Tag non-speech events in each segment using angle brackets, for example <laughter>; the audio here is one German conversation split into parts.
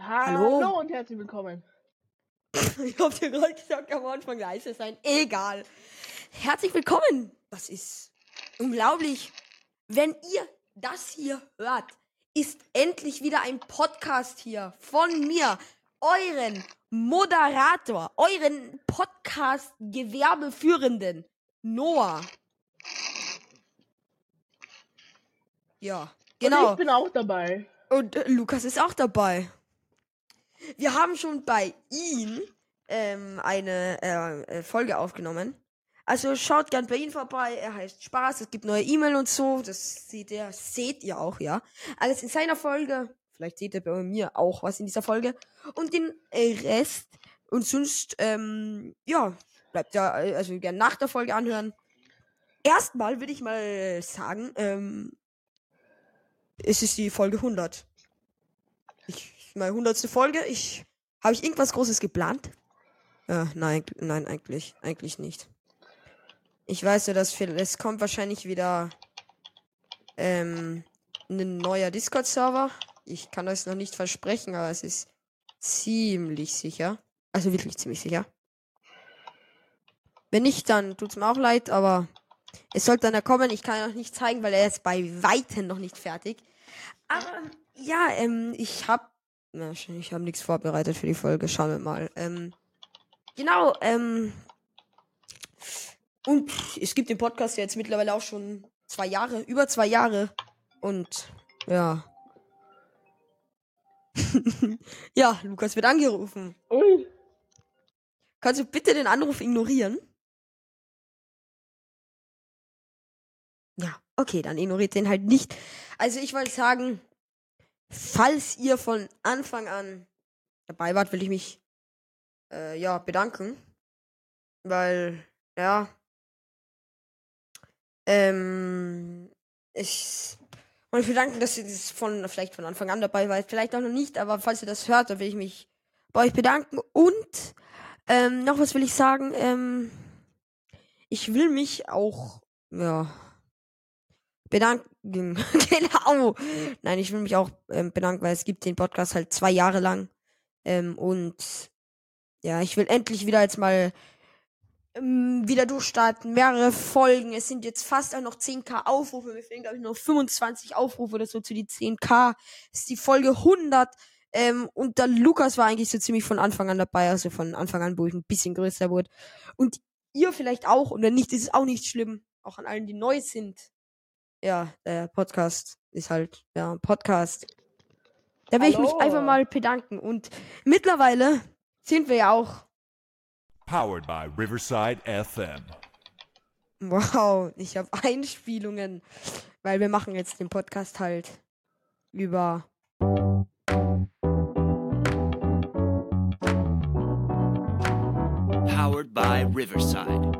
Hallo. Hallo und herzlich willkommen. <laughs> Ich hab dir gerade gesagt, am Anfang leise sein. Egal. Herzlich willkommen. Das ist unglaublich. Wenn ihr das hier hört, ist endlich wieder ein Podcast hier von mir, euren Moderator, euren Podcast-Gewerbeführenden, Noah. Ja, Und genau. ich bin auch dabei. Und äh, Lukas ist auch dabei. Wir haben schon bei ihm ähm, eine äh, äh, Folge aufgenommen. Also schaut gern bei ihm vorbei. Er heißt Spaß. Es gibt neue E-Mail und so. Das seht ihr, seht ihr auch, ja. Alles in seiner Folge. Vielleicht seht ihr bei mir auch was in dieser Folge. Und den Rest. Und sonst, ähm, ja, bleibt ja, äh, also gern nach der Folge anhören. Erstmal würde ich mal sagen, ähm, es ist die Folge 100. Ich, meine 100. Folge. Ich, habe ich irgendwas Großes geplant? Ja, nein, nein, eigentlich, eigentlich nicht. Ich weiß ja, dass es kommt wahrscheinlich wieder ähm, ein neuer Discord-Server. Ich kann das noch nicht versprechen, aber es ist ziemlich sicher. Also wirklich ziemlich sicher. Wenn nicht, dann tut's mir auch leid, aber es sollte dann kommen. Ich kann noch nicht zeigen, weil er ist bei Weitem noch nicht fertig. Aber ja, ähm, ich hab. Na, ich habe nichts vorbereitet für die Folge. Schauen wir mal. Ähm, genau, ähm. Und es gibt den Podcast ja jetzt mittlerweile auch schon zwei Jahre, über zwei Jahre. Und ja. <laughs> ja, Lukas wird angerufen. Ui. Kannst du bitte den Anruf ignorieren? Ja, okay, dann ignoriert den halt nicht. Also ich wollte sagen, falls ihr von Anfang an dabei wart, will ich mich äh, ja bedanken, weil ja. Ähm ich wollte mich bedanken, dass ihr das von vielleicht von Anfang an dabei wart, vielleicht auch noch nicht, aber falls ihr das hört, dann will ich mich bei euch bedanken. Und ähm, noch was will ich sagen, ähm, ich will mich auch ja bedanken. <laughs> genau. Nein, ich will mich auch ähm, bedanken, weil es gibt den Podcast halt zwei Jahre lang. Ähm, und ja, ich will endlich wieder jetzt mal ähm, wieder durchstarten. Mehrere Folgen. Es sind jetzt fast auch noch 10k Aufrufe. Mir fehlen, glaube ich, noch 25 Aufrufe oder so zu die 10k. Das ist die Folge 100. Ähm, und der Lukas war eigentlich so ziemlich von Anfang an dabei. Also von Anfang an, wo ich ein bisschen größer wurde. Und ihr vielleicht auch. Und wenn nicht, ist es auch nicht schlimm. Auch an allen, die neu sind ja, der Podcast ist halt, ja, ein Podcast. Da will ich mich einfach mal bedanken. Und mittlerweile sind wir ja auch, Powered by Riverside FM. wow, ich habe Einspielungen, weil wir machen jetzt den Podcast halt über Powered by Riverside.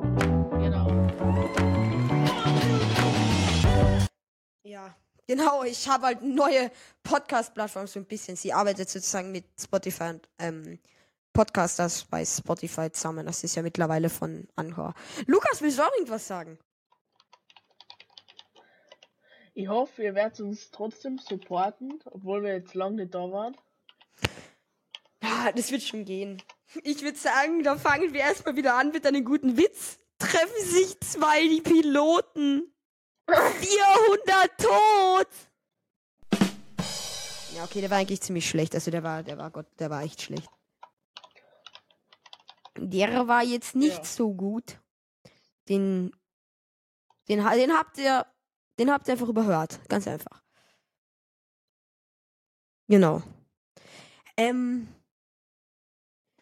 Genau. Ja, genau. Ich habe halt neue Podcast-Plattform so ein bisschen. Sie arbeitet sozusagen mit Spotify und ähm, Podcasters bei Spotify zusammen. Das ist ja mittlerweile von Anhör. Lukas, willst du auch irgendwas sagen? Ich hoffe, ihr werdet uns trotzdem supporten, obwohl wir jetzt lange nicht da waren. Ja, das wird schon gehen. Ich würde sagen, da fangen wir erstmal wieder an mit einem guten Witz. Treffen sich zwei die Piloten. 400 tot! Ja, okay, der war eigentlich ziemlich schlecht. Also der war, der war Gott, der war echt schlecht. Der war jetzt nicht Ja. so gut. Den, den, den habt ihr, den habt ihr einfach überhört. Ganz einfach. Genau. Ähm,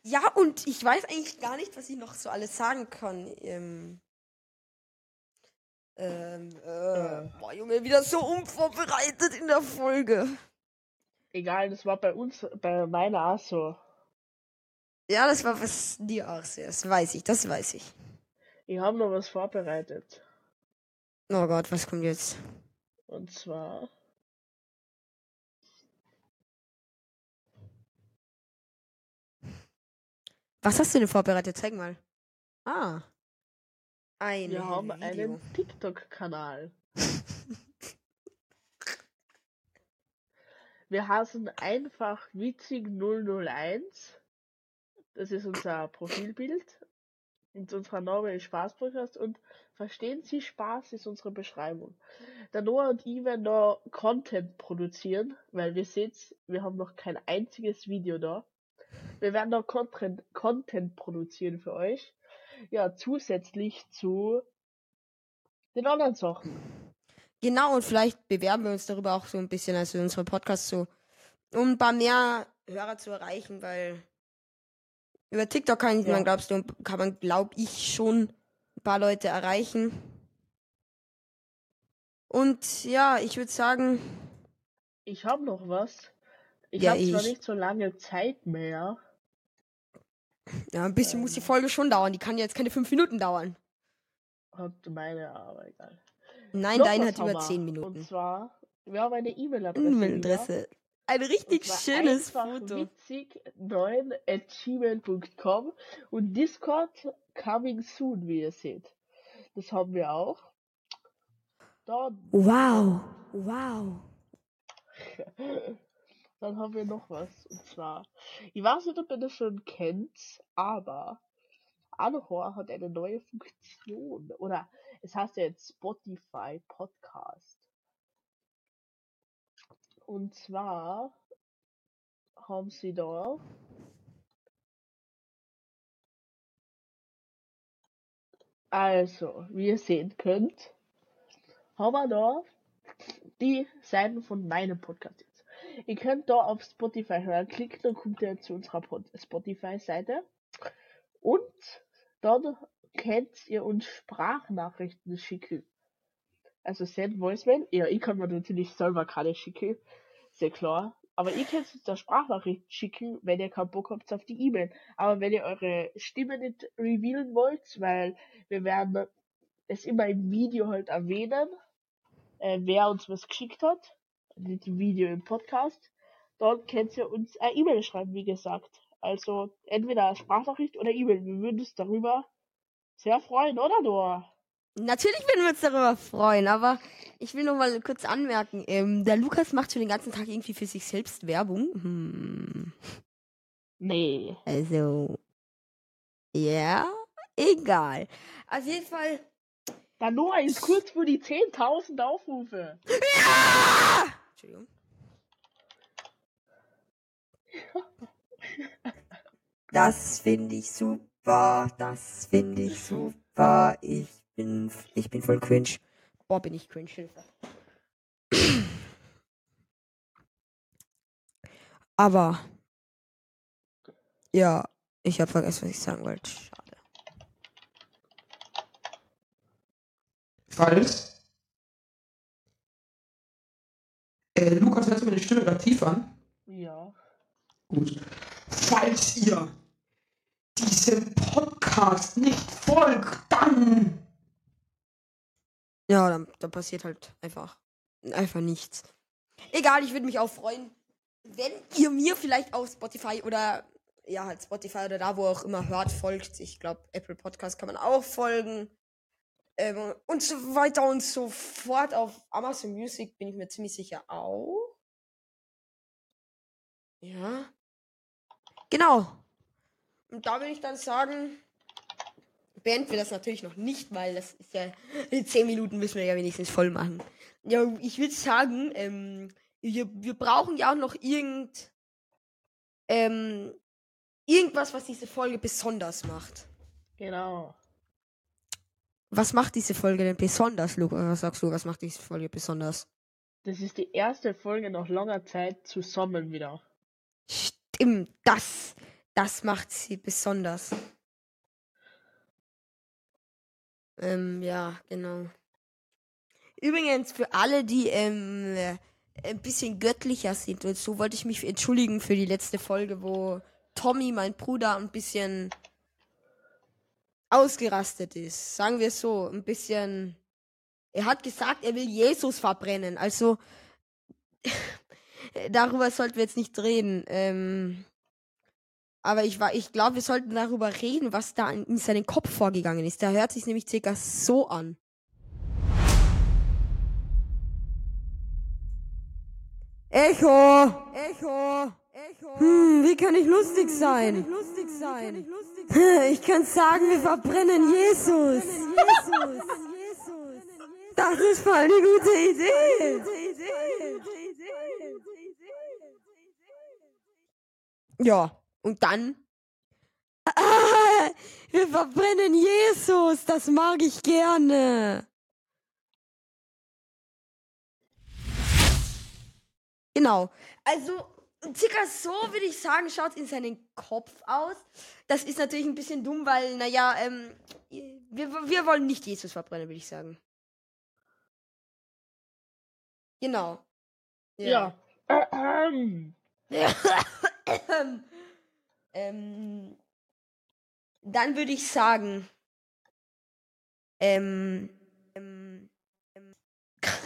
ja, und ich weiß eigentlich gar nicht, was ich noch so alles sagen kann. Ähm, ähm, äh, boah, Junge, wieder so unvorbereitet in der Folge. Egal, das war bei uns, bei meiner auch so. Ja, das war was dir auch sehr. Das weiß ich, das weiß ich. Ich habe noch was vorbereitet. Oh Gott, was kommt jetzt? Und zwar. Was hast du denn vorbereitet? Zeig mal. Ah. Ein <laughs> Wir haben Video. einen TikTok-Kanal. Wir heißen einfach witzig 001. Das ist unser Profilbild. Und unser Name ist Spaßpodcast und verstehen Sie Spaß ist unsere Beschreibung. Der Noah und ich werden da Content produzieren, weil wir seht, wir haben noch kein einziges Video da. Wir werden da Content, Content produzieren für euch. Ja, zusätzlich zu den anderen Sachen. Genau, und vielleicht bewerben wir uns darüber auch so ein bisschen, also unsere Podcasts so, um ein paar mehr Hörer zu erreichen, weil über TikTok kann Ja. man, glaubst du, kann man, glaub ich, schon ein paar Leute erreichen. Und ja, ich würde sagen, Ich habe noch was. Ich Ja, habe zwar ich. nicht so lange Zeit mehr. Ja, ein bisschen muss die Folge schon dauern. Die kann jetzt keine fünf Minuten dauern. Hat meine, aber egal. Nein, Noch deine hat über zehn Und Minuten. zwar, wir haben eine E-Mail-Adresse. E-Mail-Adresse. Ein richtig Und schönes Foto. witzig 9 at gmail.com und Discord coming soon, wie ihr seht. Das haben wir auch. Dann, Wow. Wow. <laughs> dann haben wir noch was. Und zwar, ich weiß nicht, ob ihr das schon kennt, aber Anhor hat eine neue Funktion. Oder es heißt ja jetzt Spotify Podcast. Und zwar haben sie da also, wie ihr sehen könnt, haben wir da die Seiten von meinem Podcast. Ihr könnt da auf Spotify hören, klickt, dann kommt ihr zu unserer Spotify-Seite. Und dann könnt ihr uns Sprachnachrichten schicken. Also Send Voicemail. Ja, ich kann mir natürlich selber keine schicken. Sehr klar. Aber ihr könnt uns da Sprachnachrichten schicken, wenn ihr keinen Bock habt auf die E-Mail. Aber wenn ihr eure Stimme nicht revealen wollt, weil wir werden es immer im Video halt erwähnen, äh, wer uns was geschickt hat, Video im Podcast, dann könnt ihr uns eine E-Mail schreiben, wie gesagt. Also entweder eine Sprachnachricht oder E-Mail. Wir würden uns darüber sehr freuen, oder Noah? Natürlich würden wir uns darüber freuen, aber ich will noch mal kurz anmerken, ähm, der Lukas macht schon den ganzen Tag irgendwie für sich selbst Werbung. Hm, Nee. also, ja, egal. Auf jeden Fall. Der Noah ist kurz vor die 10.000 Aufrufe. Entschuldigung. Das finde ich super, das finde ich super. Ich bin, ich bin voll cringe. Boah, bin ich cringe, Hilfe. Aber, ja, ich habe vergessen, was ich sagen wollte. Schade. Falls. Äh, Lukas, hört sich meine Stimme gerade tief an? Ja. Gut. Falls ihr diesem Podcast nicht folgt, dann. Ja, dann, dann passiert halt einfach, einfach nichts. Egal, ich würde mich auch freuen, wenn ihr mir vielleicht auf Spotify oder ja, halt Spotify oder da, wo auch immer hört, folgt. Ich glaube, Apple Podcast kann man auch folgen. Ähm, und so weiter und so fort. Auf Amazon Music bin ich mir ziemlich sicher auch. Ja. Genau. Und da würde ich dann sagen, beenden wir das natürlich noch nicht, weil das ist ja, in 10 Minuten müssen wir ja wenigstens voll machen. Ja, ich würde sagen, ähm, wir, wir brauchen ja auch noch irgend, ähm, irgendwas, was diese Folge besonders macht. Genau. Was macht diese Folge denn besonders, Luca? Was sagst du, was macht diese Folge besonders? Das ist die erste Folge nach langer Zeit zusammen wieder. Stimmt, das, das macht sie besonders. Ähm, ja, genau. Übrigens, für alle, die ähm, äh, ein bisschen göttlicher sind und so, wollte ich mich entschuldigen für die letzte Folge, wo Tommy, mein Bruder, ein bisschen ausgerastet ist. Sagen wir so, ein bisschen. Er hat gesagt, er will Jesus verbrennen. Also, <laughs> darüber sollten wir jetzt nicht reden. Ähm, aber ich war, ich glaube, wir sollten darüber reden, was da in, in seinem Kopf vorgegangen ist. Da hört sich nämlich circa so an. Echo! Echo! Echo! Hm, wie kann ich lustig sein? lustig sein? Ich kann sagen, wir verbrennen Jesus. Jesus. Das ist voll eine gute Idee. Ja, und dann? Ah, <laughs> wir verbrennen Jesus. Das mag ich gerne. Genau. Also, circa so würde ich sagen, schaut in seinen Kopf aus. Das ist natürlich ein bisschen dumm, weil, naja, ähm, wir, wir wollen nicht Jesus verbrennen, würde ich sagen. Genau. Ja. Ähm, <laughs> ähm, dann würde ich sagen, ähm, ähm, ähm,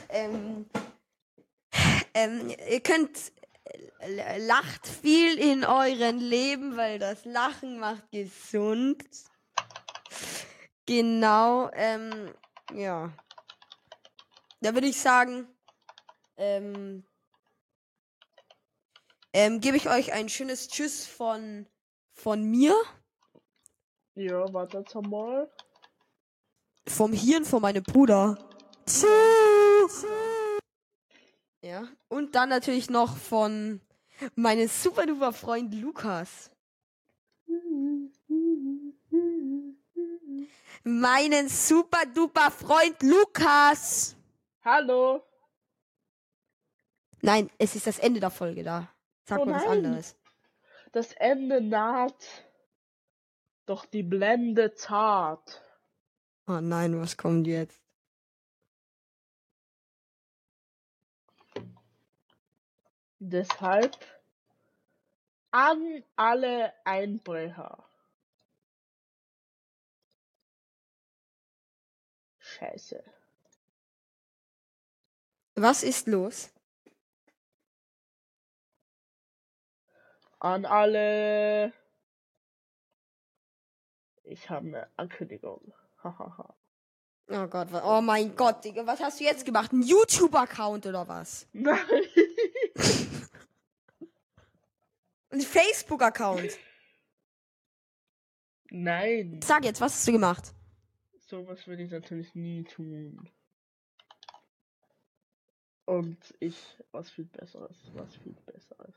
ähm, ähm, ihr könnt äh, lacht viel in euren Leben, weil das Lachen macht gesund. Genau, ähm, ja. Da würde ich sagen, ähm, ähm, gebe ich euch ein schönes Tschüss von, von mir, ja, warte jetzt mal. vom Hirn von meinem Bruder. Tschüss! Ja, und dann natürlich noch von meinem super duper Freund Lukas. Meinen super duper Freund Lukas. Hallo. Nein, es ist das Ende der Folge da. Sag Oh mal was anderes. Das Ende naht. Doch die Blende zart. Oh nein, was kommt jetzt? Deshalb an alle Einbrecher. Scheiße. Was ist los? An alle. Ich habe eine Ankündigung. Hahaha. Oh Gott, oh mein Gott, Digga, was hast du jetzt gemacht? Ein YouTube-Account oder was? <laughs> Nein. Ein Facebook-Account? Nein. Sag jetzt, was hast du gemacht? Sowas würde ich natürlich nie tun. Und ich, was viel besseres, was viel besseres.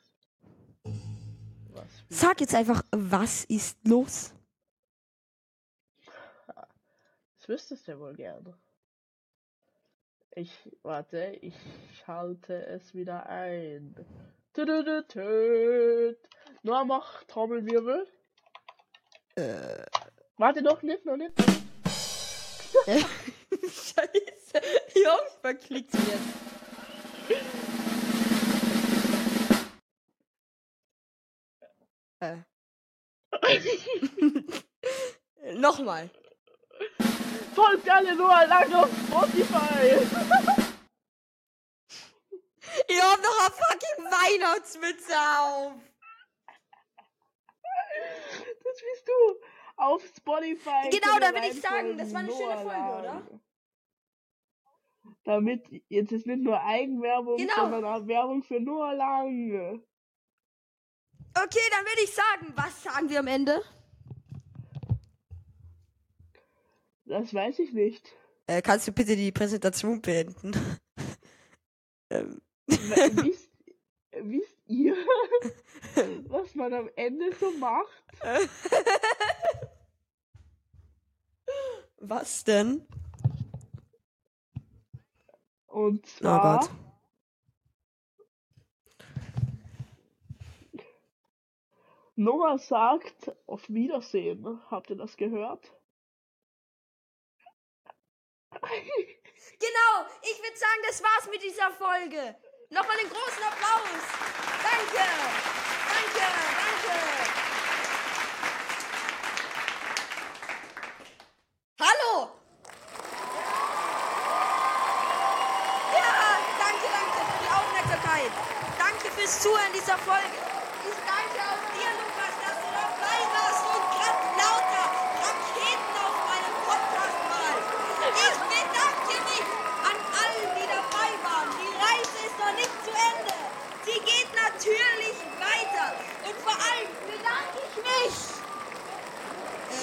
Was Sag jetzt einfach, was ist los? Das wüsstest du ja wohl gerne. Ich, warte, ich schalte es wieder ein. Nur mach Trommelwirbel. Äh. Warte noch nicht, noch nicht. <laughs> Scheiße. Ich verklickt jetzt. Äh. <laughs> <laughs> Nochmal. Folgt alle nur lang auf Spotify. <laughs> Ihr habt noch eine fucking Weihnachtsmütze auf. Das bist du. Auf Spotify. Genau, da will ich sagen, das war eine schöne Folge, Lang. oder? Damit jetzt ist nicht nur Eigenwerbung, Genau. sondern auch Werbung für Noah Lang. Okay, dann würde ich sagen, was sagen wir am Ende? Das weiß ich nicht. Äh, kannst du bitte die Präsentation beenden? <laughs> ähm. Wisst, wisst ihr, <laughs> was man am Ende so macht? Was denn? Und Oh zwar Gott. Noah sagt auf Wiedersehen. Habt ihr das gehört? Genau, ich würde sagen, das war's mit dieser Folge. Nochmal einen großen Applaus. Danke, danke. Hallo. Ja, danke, danke für die Aufmerksamkeit. Danke fürs Zuhören dieser Folge. Ich danke auch dir, Lukas, dass du dabei warst und gerade lauter Raketen auf meinem Podcast malst. Ich bedanke mich an allen, die dabei waren. Die Reise ist noch nicht zu Ende. natürlich weiter. Und vor allem bedanke ich mich.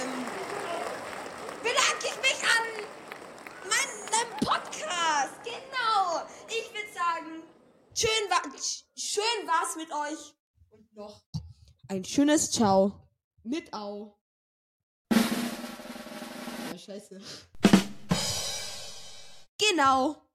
Ähm, bedanke ich mich an meinem Podcast. Genau. Ich würde sagen, schön, war, schön war's mit euch. Und noch ein schönes Ciao. Mit Au. Ja, scheiße. Genau.